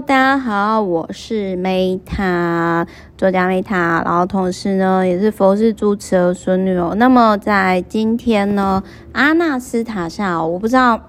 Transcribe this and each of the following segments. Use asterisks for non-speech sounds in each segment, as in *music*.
大家好，我是 Meta 作家 Meta，然后同时呢也是佛系主持的孙女哦。那么在今天呢，阿纳斯塔夏，我不知道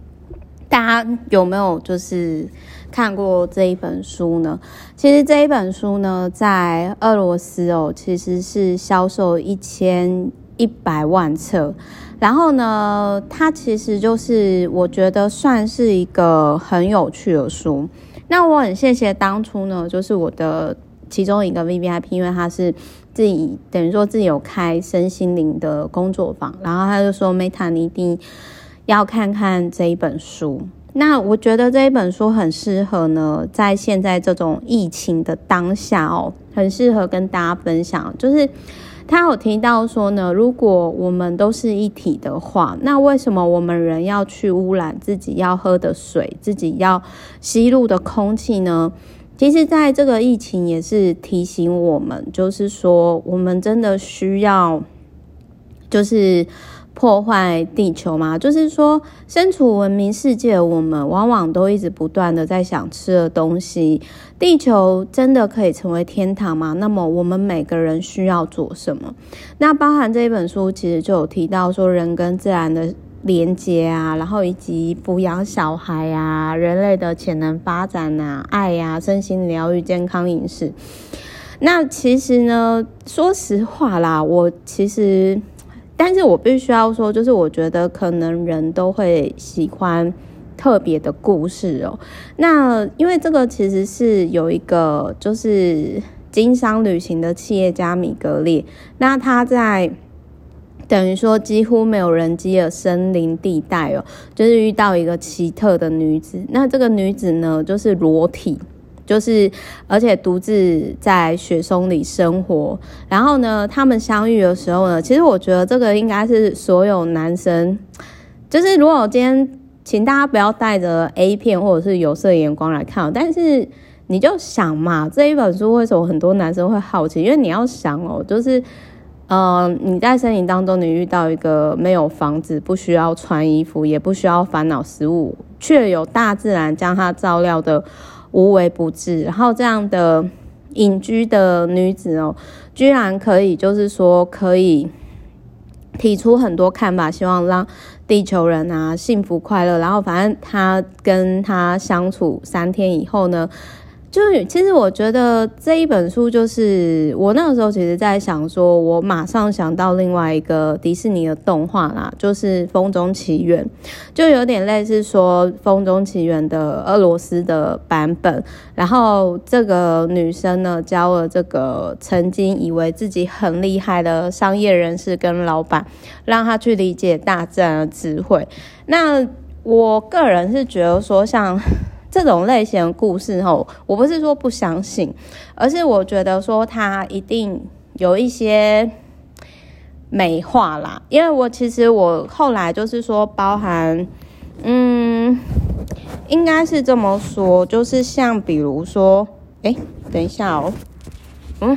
*coughs* 大家有没有就是看过这一本书呢？其实这一本书呢，在俄罗斯哦，其实是销售一千一百万册。然后呢，它其实就是我觉得算是一个很有趣的书。那我很谢谢当初呢，就是我的其中一个 VVIP，因为他是自己等于说自己有开身心灵的工作坊，然后他就说 Meta，你一定要看看这一本书。那我觉得这一本书很适合呢，在现在这种疫情的当下哦，很适合跟大家分享，就是。他有提到说呢，如果我们都是一体的话，那为什么我们人要去污染自己要喝的水，自己要吸入的空气呢？其实，在这个疫情也是提醒我们，就是说，我们真的需要，就是。破坏地球吗？就是说，身处文明世界的我们，往往都一直不断的在想吃的东西。地球真的可以成为天堂吗？那么，我们每个人需要做什么？那包含这一本书，其实就有提到说，人跟自然的连接啊，然后以及抚养小孩啊，人类的潜能发展啊，爱呀、身心疗愈，健康饮食。那其实呢，说实话啦，我其实。但是我必须要说，就是我觉得可能人都会喜欢特别的故事哦。那因为这个其实是有一个就是经商旅行的企业家米格列，那他在等于说几乎没有人迹的森林地带哦，就是遇到一个奇特的女子。那这个女子呢，就是裸体。就是，而且独自在雪松里生活。然后呢，他们相遇的时候呢，其实我觉得这个应该是所有男生，就是如果我今天请大家不要带着 A 片或者是有色眼光来看，但是你就想嘛，这一本书为什么很多男生会好奇？因为你要想哦，就是，嗯、呃，你在森林当中，你遇到一个没有房子、不需要穿衣服、也不需要烦恼食物，却有大自然将它照料的。无微不至，然后这样的隐居的女子哦，居然可以，就是说可以提出很多看法，希望让地球人啊幸福快乐。然后反正她跟她相处三天以后呢。就是，其实我觉得这一本书，就是我那个时候其实在想说，我马上想到另外一个迪士尼的动画啦，就是《风中奇缘》，就有点类似说《风中奇缘》的俄罗斯的版本。然后这个女生呢，教了这个曾经以为自己很厉害的商业人士跟老板，让他去理解大自然的智慧。那我个人是觉得说，像。这种类型的故事，吼，我不是说不相信，而是我觉得说它一定有一些美化啦。因为我其实我后来就是说，包含，嗯，应该是这么说，就是像比如说，哎，等一下哦，嗯。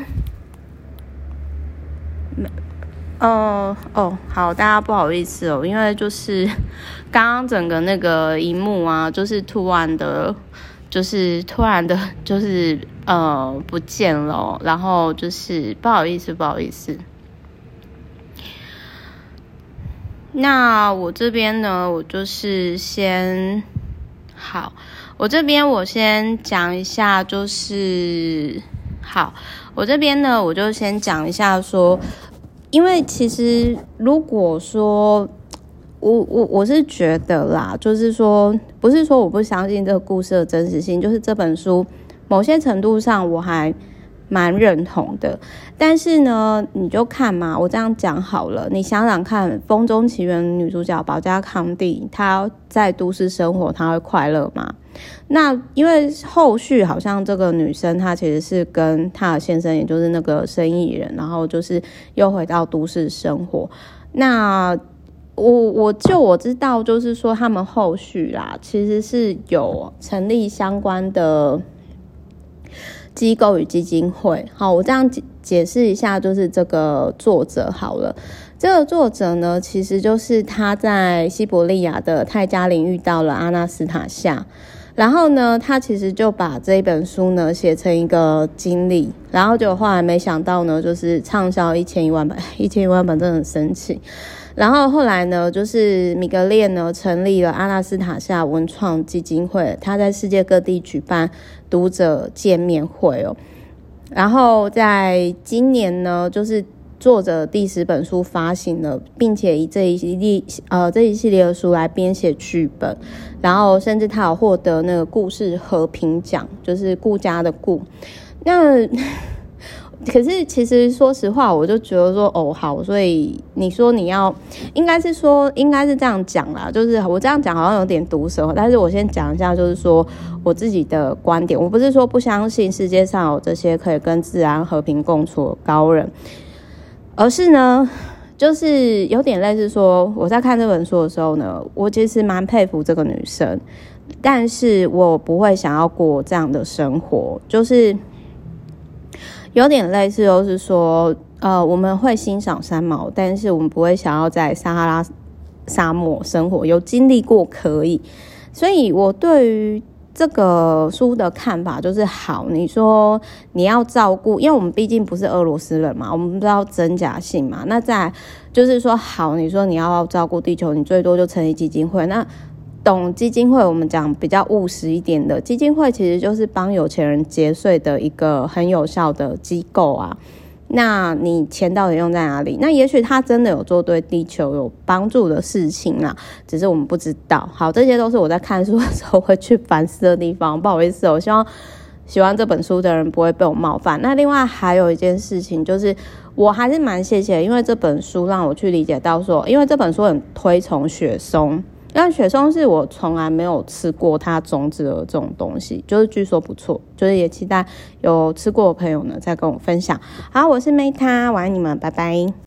哦哦，好，大家不好意思哦，因为就是 *laughs* 刚刚整个那个荧幕啊，就是突然的，就是突然的，*laughs* 就是呃不见了，然后就是不好意思，不好意思。那我这边呢，我就是先好，我这边我先讲一下，就是好，我这边呢，我就先讲一下说。因为其实，如果说我我我是觉得啦，就是说，不是说我不相信这个故事的真实性，就是这本书某些程度上我还蛮认同的。但是呢，你就看嘛，我这样讲好了，你想想看，《风中奇缘》女主角保加康蒂，她在都市生活，她会快乐吗？那因为后续好像这个女生她其实是跟她的先生，也就是那个生意人，然后就是又回到都市生活。那我我就我知道，就是说他们后续啦，其实是有成立相关的机构与基金会。好，我这样解解释一下，就是这个作者好了。这个作者呢，其实就是他在西伯利亚的泰加林遇到了阿纳斯塔夏。然后呢，他其实就把这一本书呢写成一个经历，然后就后来没想到呢，就是畅销一千一万本，*laughs* 一千一万本真的很神奇。然后后来呢，就是米格列呢成立了阿拉斯塔夏文创基金会，他在世界各地举办读者见面会哦。然后在今年呢，就是作者第十本书发行了，并且以这一系列呃这一系列的书来编写剧本，然后甚至他有获得那个故事和平奖，就是顾家的顾。那 *laughs* 可是其实说实话，我就觉得说哦好，所以你说你要应该是说应该是这样讲啦，就是我这样讲好像有点毒舌，但是我先讲一下，就是说我自己的观点，我不是说不相信世界上有这些可以跟自然和平共处的高人，而是呢，就是有点类似说我在看这本书的时候呢，我其实蛮佩服这个女生，但是我不会想要过这样的生活，就是。有点类似，就是说，呃，我们会欣赏三毛，但是我们不会想要在撒哈拉沙漠生活。有经历过可以，所以我对于这个书的看法就是好。你说你要照顾，因为我们毕竟不是俄罗斯人嘛，我们不知道真假性嘛。那再就是说好，你说你要照顾地球，你最多就成立基金会。那懂基金会，我们讲比较务实一点的基金会，其实就是帮有钱人节税的一个很有效的机构啊。那你钱到底用在哪里？那也许他真的有做对地球有帮助的事情啊，只是我们不知道。好，这些都是我在看书的时候会去反思的地方。不好意思，我希望喜欢这本书的人不会被我冒犯。那另外还有一件事情，就是我还是蛮谢谢，因为这本书让我去理解到说，因为这本书很推崇雪松。但雪松是我从来没有吃过它种子的这种东西，就是据说不错，就是也期待有吃过的朋友呢再跟我分享。好，我是 Meta，晚安你们，拜拜。